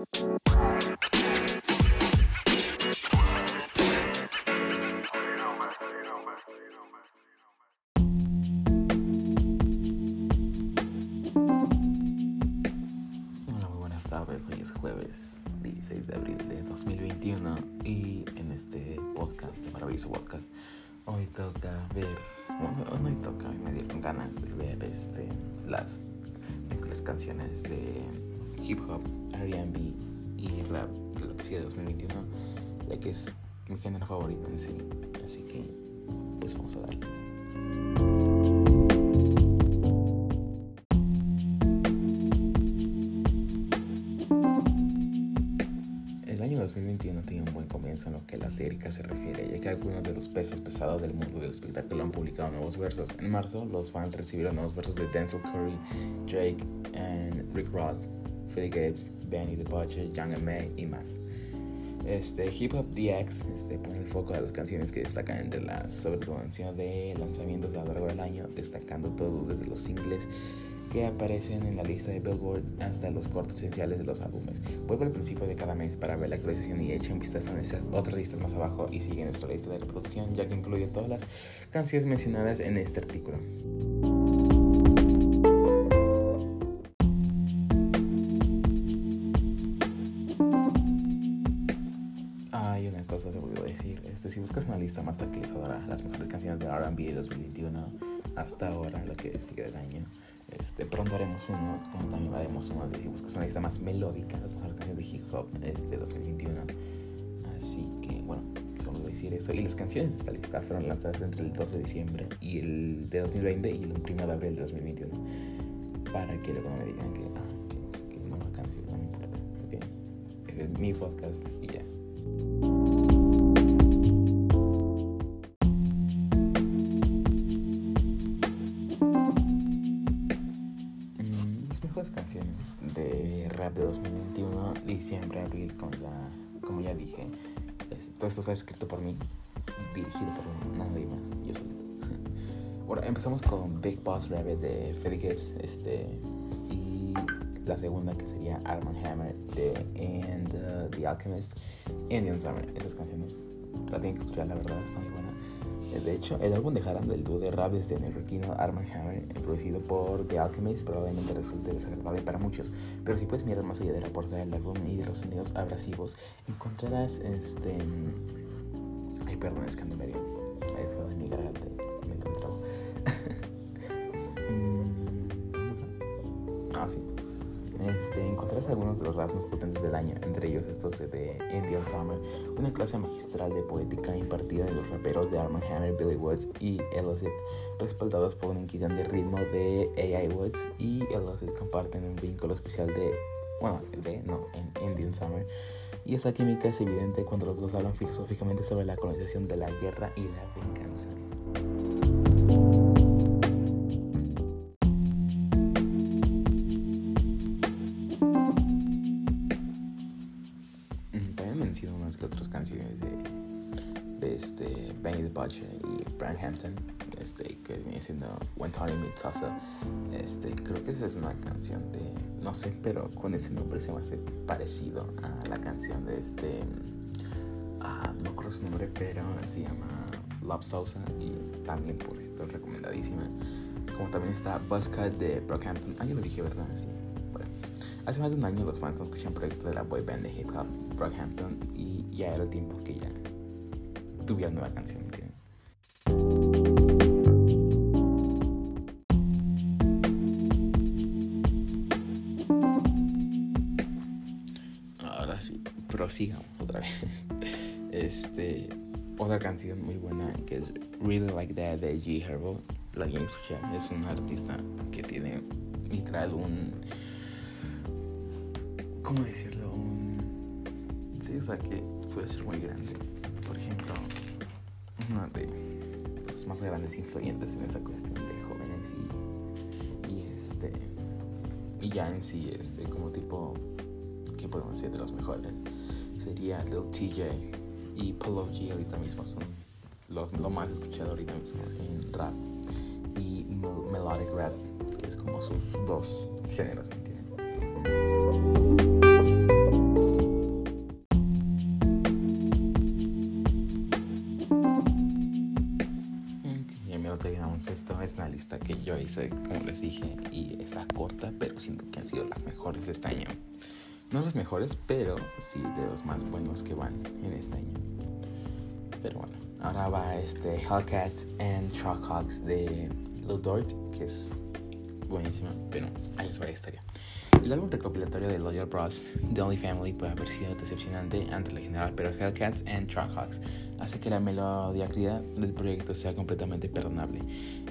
Hola, muy buenas tardes. Hoy es jueves 16 de abril de 2021 y en este podcast, este maravilloso podcast, hoy toca ver, bueno, hoy toca, hoy me dieron ganas de ver este, las mejores canciones de hip hop, R&B y rap de lo que sigue de 2021, ya que es mi género favorito en sí. Así que, pues vamos a darle. El año 2021 tiene un buen comienzo en lo que las líricas se refiere, ya que algunos de los pesos pesados del mundo del espectáculo han publicado nuevos versos. En marzo, los fans recibieron nuevos versos de Denzel Curry, Drake, and Rick Ross, Philly Gibbs, Benny the Butcher, Young M.A. y más. Este, Hip Hop DX este, pone el foco de las canciones que destacan entre la sobredominación de lanzamientos a lo largo del año, destacando todo desde los singles que aparecen en la lista de Billboard hasta los cortes esenciales de los álbumes. Vuelve al principio de cada mes para ver la actualización y echa un vistazo en esas otras listas más abajo y sigue nuestra lista de reproducción ya que incluye todas las canciones mencionadas en este artículo. Lista más tranquilizadora, las mejores canciones de R&B de 2021 hasta ahora, lo que sigue del año, este, pronto haremos uno, como también haremos uno de si buscas una lista más melódica, las mejores canciones de hip hop este 2021. Así que, bueno, solo decir eso. Y las canciones de esta lista fueron lanzadas entre el 12 de diciembre y el de 2020 y el 1 de abril de 2021. Para que luego no me digan que, ah, que no sé qué nueva canción, no me importa. Ok, es mi podcast y ya. Mejores canciones de rap de 2021, diciembre, abril, como ya, como ya dije. Es- todo esto está escrito por mí, dirigido por nadie más, yo solito. Bueno, empezamos con Big Boss Rabbit de Freddie Gibbs, este, y la segunda que sería Arm Hammer de And uh, The Alchemist, Indian Summer. Esas canciones la tienen que escuchar, la verdad, está muy buena. Eh, De hecho, el álbum de Haram del dúo de rap este neoyorquino Armand Hammer, producido por The Alchemist, probablemente resulte desagradable para muchos. Pero si puedes mirar más allá de la portada del álbum y de los sonidos abrasivos, encontrarás este. Ay, perdón, es que ando medio. Este, encontrarás algunos de los raps más potentes del año, entre ellos estos de Indian Summer, una clase magistral de poética impartida de los raperos de Armand Hammer, Billy Woods y Elocid, respaldados por un inquietante ritmo de AI Woods y Elocid comparten un vínculo especial de, bueno, de, no, en Indian Summer. Y esa química es evidente cuando los dos hablan filosóficamente sobre la colonización de la guerra y la venganza. Este Benny the Butcher y Brian Hampton, este, que viene siendo When Tony Meets Salsa. Este, creo que esa es una canción de, no sé, pero con ese nombre se me hace parecido a la canción de este, ah, no recuerdo su nombre, pero se llama Love Salsa y también, por cierto, recomendadísima. Como también está Buzzcut de Brockhampton. Ah, yo lo dije, ¿verdad? Sí. Bueno. Hace más de un año los fans no escuchan proyectos de la boy band de hip hop Brockhampton y ya era el tiempo que ya tuviera nueva canción, ¿me entienden? Ahora sí, prosigamos otra vez. Este, otra canción muy buena que es Really Like That de G Herbo. La quieren escuchar. Es un artista que tiene literal un. ¿Cómo decirlo? Un. Sí, o sea que puede ser muy grande. Por ejemplo, uno de los más grandes influyentes en esa cuestión de jóvenes y. Este. Y ya en sí, este, como tipo. ¿Qué podemos decir de los mejores? Sería Lil TJ y Polo G ahorita mismo son lo, lo más escuchado ahorita mismo en rap y mel- melodic rap, que es como sus dos géneros, lista que yo hice, como les dije, y está corta, pero siento que han sido las mejores de este año. No las mejores, pero sí de los más buenos que van en este año. Pero bueno, ahora va este Hellcats and Trackhawks de Lou Dort, que es buenísima, pero ahí es la historia. El álbum recopilatorio de Loyal Bros, The Only Family, puede haber sido decepcionante ante la general, pero Hellcats and Trackhawks hace que la melodiacridad del proyecto sea completamente perdonable.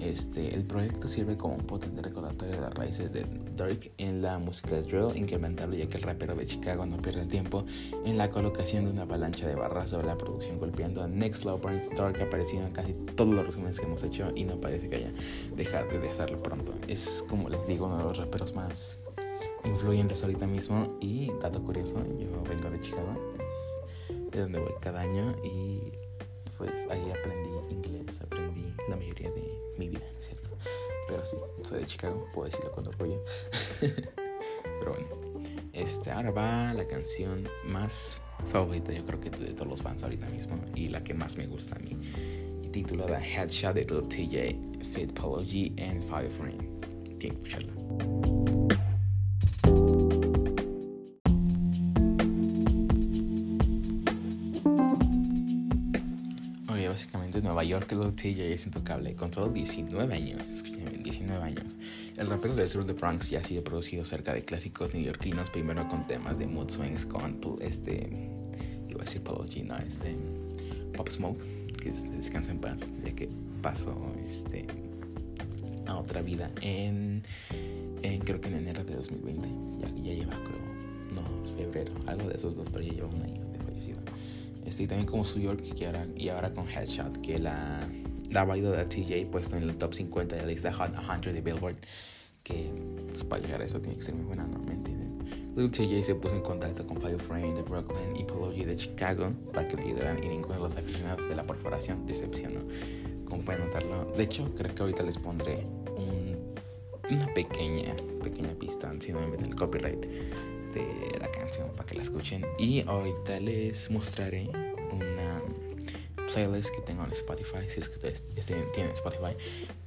Este, el proyecto sirve como un potente recordatorio de las raíces de Dirk en la música de drill, incrementable ya que el rapero de Chicago no pierde el tiempo en la colocación de una avalancha de barras sobre la producción, golpeando a Next Low Star que ha aparecido en casi todos los resúmenes que hemos hecho y no parece que haya dejado de hacerlo pronto. Es como les digo, uno de los raperos más influyentes ahorita mismo. Y dato curioso, yo vengo de Chicago, es de donde voy cada año y pues ahí aprendí inglés, aprendí la mayoría de mi vida, ¿cierto? Pero sí, soy de Chicago, puedo decirlo con orgullo. Pero bueno, este, ahora va la canción más favorita, yo creo que de todos los fans ahorita mismo y la que más me gusta a mí. Titulada Headshot de TJ, Fit Polo G and Fire Frame. Tienen que escucharla. Nueva York, Lil TJ es intocable, con solo 19 años. Escúchame, 19 años. El rapero del sur de Bronx ya ha sido producido cerca de clásicos neoyorquinos, primero con temas de mood swings con este. Iba a decir Polo G, no, este. Pop Smoke, que es Descansa en paz, ya que pasó este, a otra vida en, en creo que en enero de 2020. Ya, ya lleva, creo, no, febrero, algo de esos dos, pero ya lleva un año. Este, y también como New York que ahora, y ahora con Headshot, que la, la valido de TJ puesto en el top 50 de la lista Hot 100 de Billboard. Que pues, para llegar a eso tiene que ser muy buena, ¿no? ¿Me Lil TJ se puso en contacto con Frame de Brooklyn y Pology de Chicago para que le ayudaran y ninguno de los aficionados de la perforación decepcionó. Como pueden notarlo, de hecho, creo que ahorita les pondré una pequeña, pequeña pista, si no me meten el copyright de la canción para que la escuchen. Y ahorita les mostraré una playlist que tengo en Spotify, si es que ustedes tienen Spotify.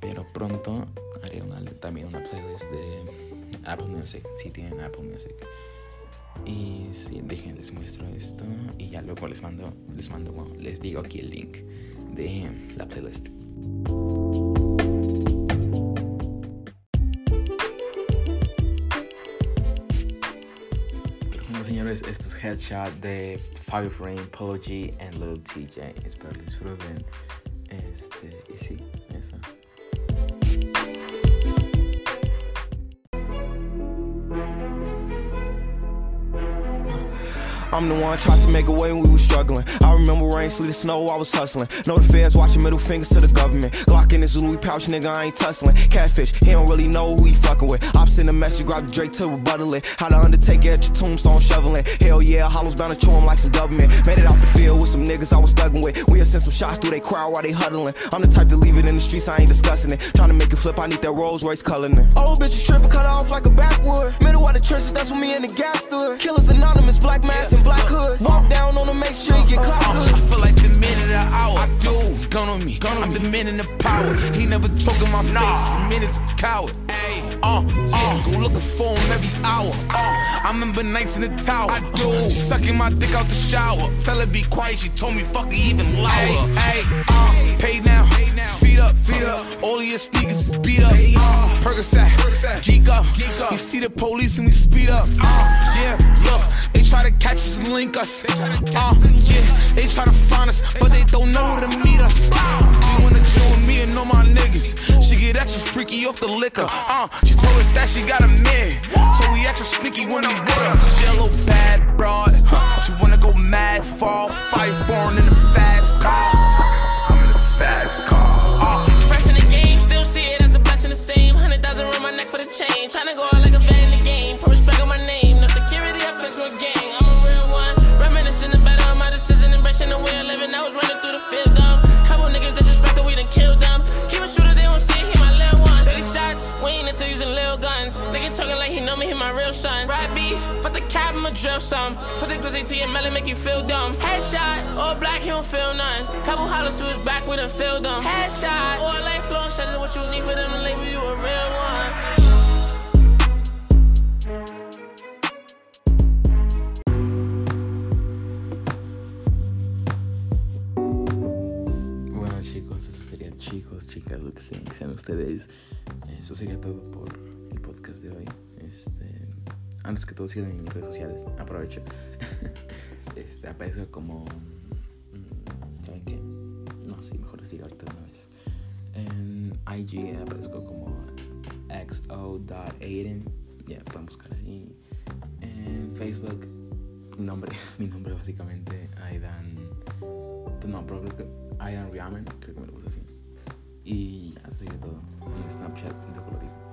Pero pronto haré una, también una playlist de Apple Music, si tienen Apple Music. Y si dejen, les muestro esto y ya luego les mando, les mando, les digo aquí el link de la playlist. Esto es Headshot de Fireframe, Polo G and Little TJ. Espero que disfruten. Este, y sí, eso. I'm the one tried to make a way when we was struggling. I remember rain, sleet, and snow, I was hustling. Know the feds watching middle fingers to the government. Glock in his Louis pouch, nigga, I ain't tussling. Catfish, he don't really know who he fucking with. I'm sending a message, grab the Drake to rebuttal it. How the Undertaker at your tombstone shoveling. Hell yeah, hollows bound to chew him like some government. Made it out the field with some niggas I was thugging with. We have sent some shots through they crowd while they huddling. I'm the type to leave it in the streets, I ain't discussing it. Trying to make it flip, I need that Rolls Royce coloring. Old bitches tripping, cut off like a backwood. Middle of the trenches, that's when me and the gas stood. Killers anonymous, black mask and black hood. Walk down on them, make sure you get clocked uh, I feel like the minute of the hour. I do. It's gun on me. Gun on I'm me. the man in the power. He never choke in my nah. face. The minute's a coward. Ay, uh, uh. Go looking for him every hour. Uh, I remember nights in the tower. I do. Sucking my dick out the shower. Tell her be quiet. She told me fuck her even louder. Ay, uh, Pay now. pay now. Feet up, feet up. All of your sneakers speed up. Uh, Percocet, geek up. We see the police and we speed up. Uh, yeah, look, they try to catch us and link us. Uh, yeah, they try to find us, but they don't know where to meet us. She wanna chill with me and know my niggas. She get extra freaky off the liquor. Uh, she told us that she got a man, so we extra sneaky when I'm with her. Little bad broad. She wanna go mad, fall, fight foreign in the Put the glizzy to your melon, make you feel dumb. Headshot, all black, he don't feel none. Couple hollers to his back, we done feel them. Headshot, all light flow, shut what you need for them to label you a real one. chicos, chicas, lo que sean ustedes. Eso sería todo por el podcast de hoy. Este, antes que todo, sigan en mis redes sociales. Aprovecho. este, aparezco como. Mm, ¿Saben qué? No, sí, mejor les digo ahorita una vez. En IG aparezco como xo.aiden. Ya, pueden buscar ahí. En Facebook, nombre, mi nombre básicamente, Aidan. No, creo que Aidan Riaman, creo que me lo puse así. Y así sería todo. En Snapchat, un colorido. Ah,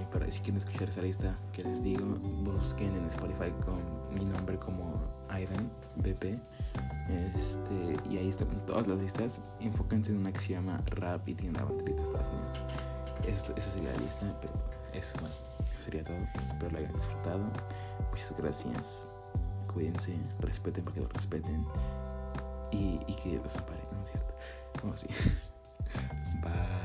y para si quieren escuchar esa lista que les digo, busquen en Spotify con mi nombre como Aidan BP. Este, y ahí están todas las listas. Enfóquense en una que se llama Rap y tiene una banderita de Estados Unidos. esa sería la lista, pero eso, bueno, sería todo. Espero lo hayan disfrutado. Muchas gracias. Cuídense, respeten porque lo respeten. Y, que los ampare, ¿no es cierto? Como así.